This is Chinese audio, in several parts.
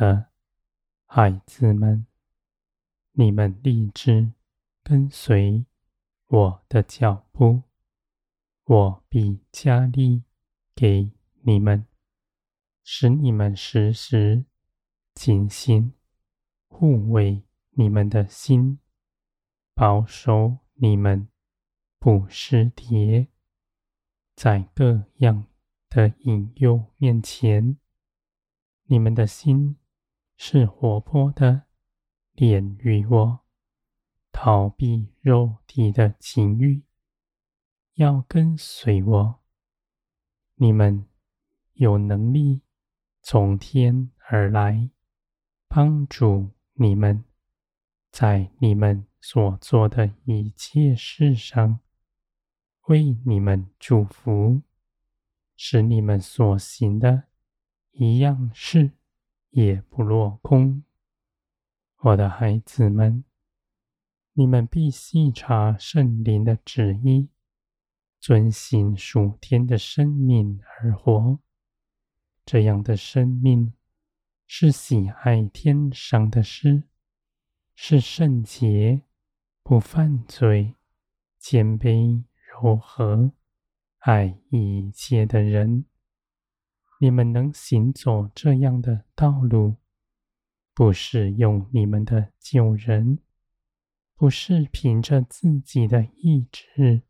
的孩子们，你们立志跟随我的脚步，我必加力给你们，使你们时时警醒，护卫你们的心，保守你们不失跌，在各样的引诱面前，你们的心是活泼的，恋于我，逃避肉体的情欲，要跟随我。你们有能力从天而来，帮助你们，在你们所做的一切事上，为你们祝福，使你们所行的一样事也不落空。我的孩子们，你们必细察圣灵的旨意，遵行属天的生命而活。这样的生命是喜爱天上的事。是圣洁、不犯罪、谦卑、柔和、爱一切的人。你们能行走这样的道路，不是用你们的救人，不是凭着自己的意志、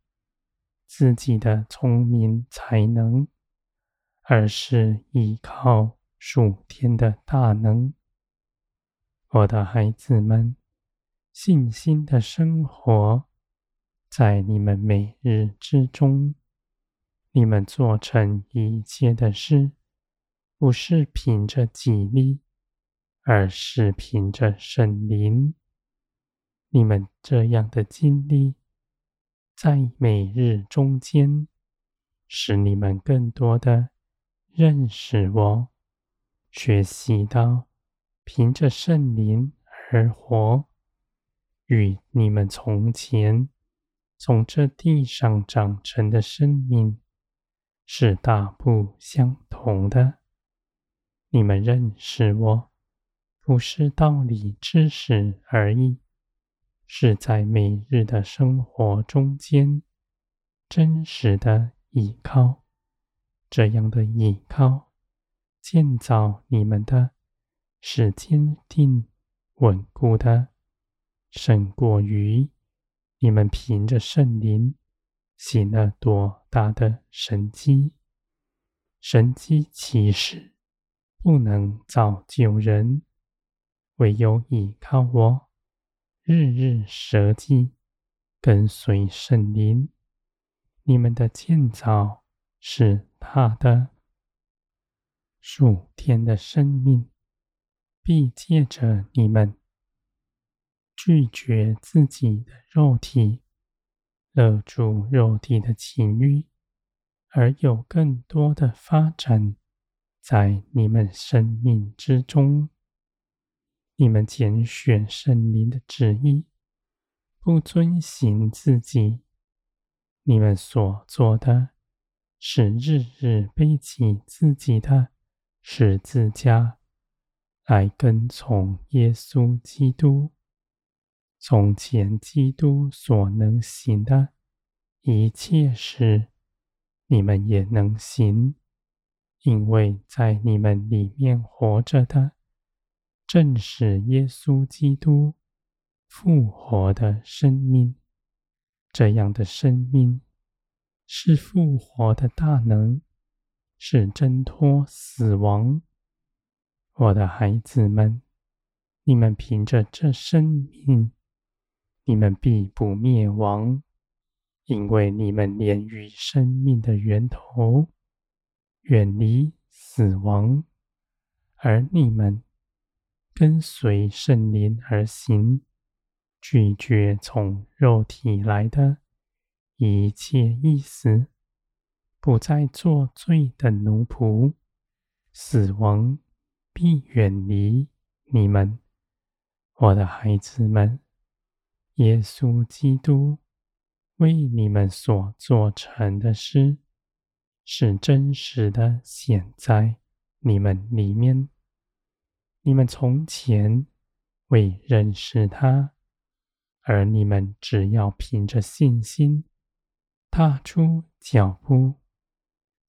自己的聪明才能，而是依靠属天的大能。我的孩子们。信心的生活，在你们每日之中，你们做成一切的事，不是凭着己力，而是凭着圣灵。你们这样的经历，在每日中间，使你们更多的认识我，学习到凭着圣灵而活。与你们从前从这地上长成的生命是大不相同的。你们认识我，不是道理知识而已，是在每日的生活中间真实的依靠。这样的依靠，建造你们的是坚定稳固的。胜过于你们凭着圣灵行了多大的神迹，神迹其实不能造就人，唯有依靠我，日日舍己，跟随圣灵，你们的建造是他的，属天的生命必借着你们。拒绝自己的肉体，勒住肉体的情欲，而有更多的发展。在你们生命之中。你们拣选圣灵的旨意，不遵行自己，你们所做的是日日背起自己的十字架，来跟从耶稣基督。从前基督所能行的一切事，你们也能行，因为在你们里面活着的，正是耶稣基督复活的生命。这样的生命是复活的大能，是挣脱死亡。我的孩子们，你们凭着这生命。你们必不灭亡，因为你们连于生命的源头，远离死亡，而你们跟随圣灵而行，拒绝从肉体来的一切意思，不再做罪的奴仆，死亡必远离你们，我的孩子们。耶稣基督为你们所做成的事，是真实的显在你们里面。你们从前未认识他，而你们只要凭着信心踏出脚步，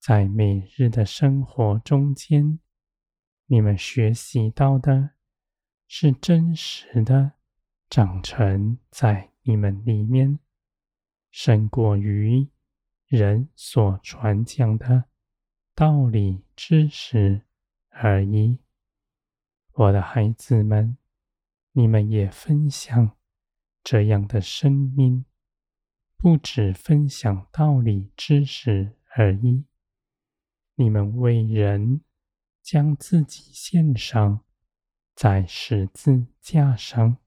在每日的生活中间，你们学习到的是真实的长成在你们里面，胜过于人所传讲的道理知识而已。我的孩子们，你们也分享这样的生命，不只分享道理知识而已。你们为人将自己献上，在十字架上，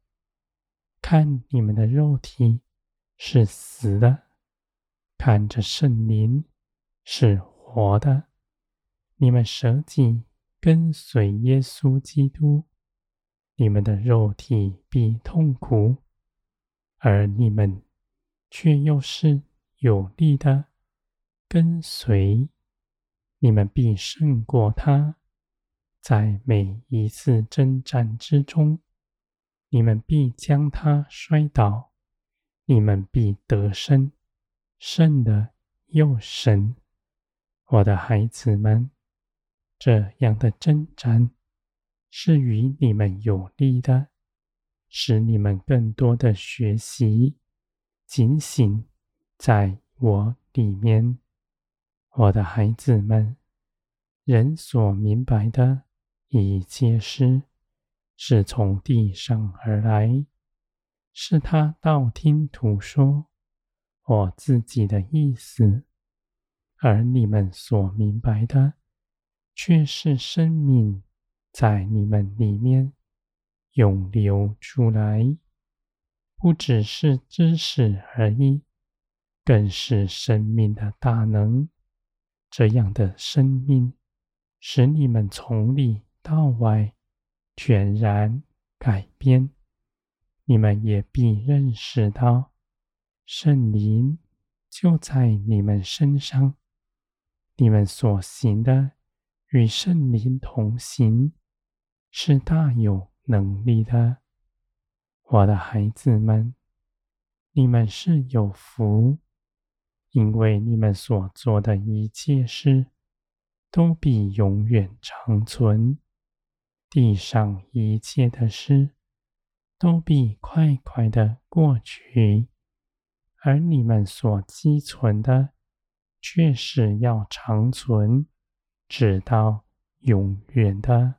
看你们的肉体是死的，看着圣灵是活的。你们舍己。跟随耶稣基督，你们的肉体必痛苦，而你们却又是有力的跟随。你们必胜过他，在每一次征战之中，你们必将他摔倒，你们必得胜，胜的又神。我的孩子们。这样的征战是与你们有利的，使你们更多的学习警醒在我里面。我的孩子们，人所明白的一切事，是从地上而来，是他道听途说我自己的意思，而你们所明白的。却是生命在你们里面涌流出来，不只是知识而已，更是生命的大能。这样的生命使你们从里到外全然改变。你们也必认识到，圣灵就在你们身上，你们所行的。与圣灵同行，是大有能力的，我的孩子们，你们是有福，因为你们所做的一切事，都必永远长存；地上一切的事，都必快快的过去，而你们所积存的，却是要长存。直到永远的。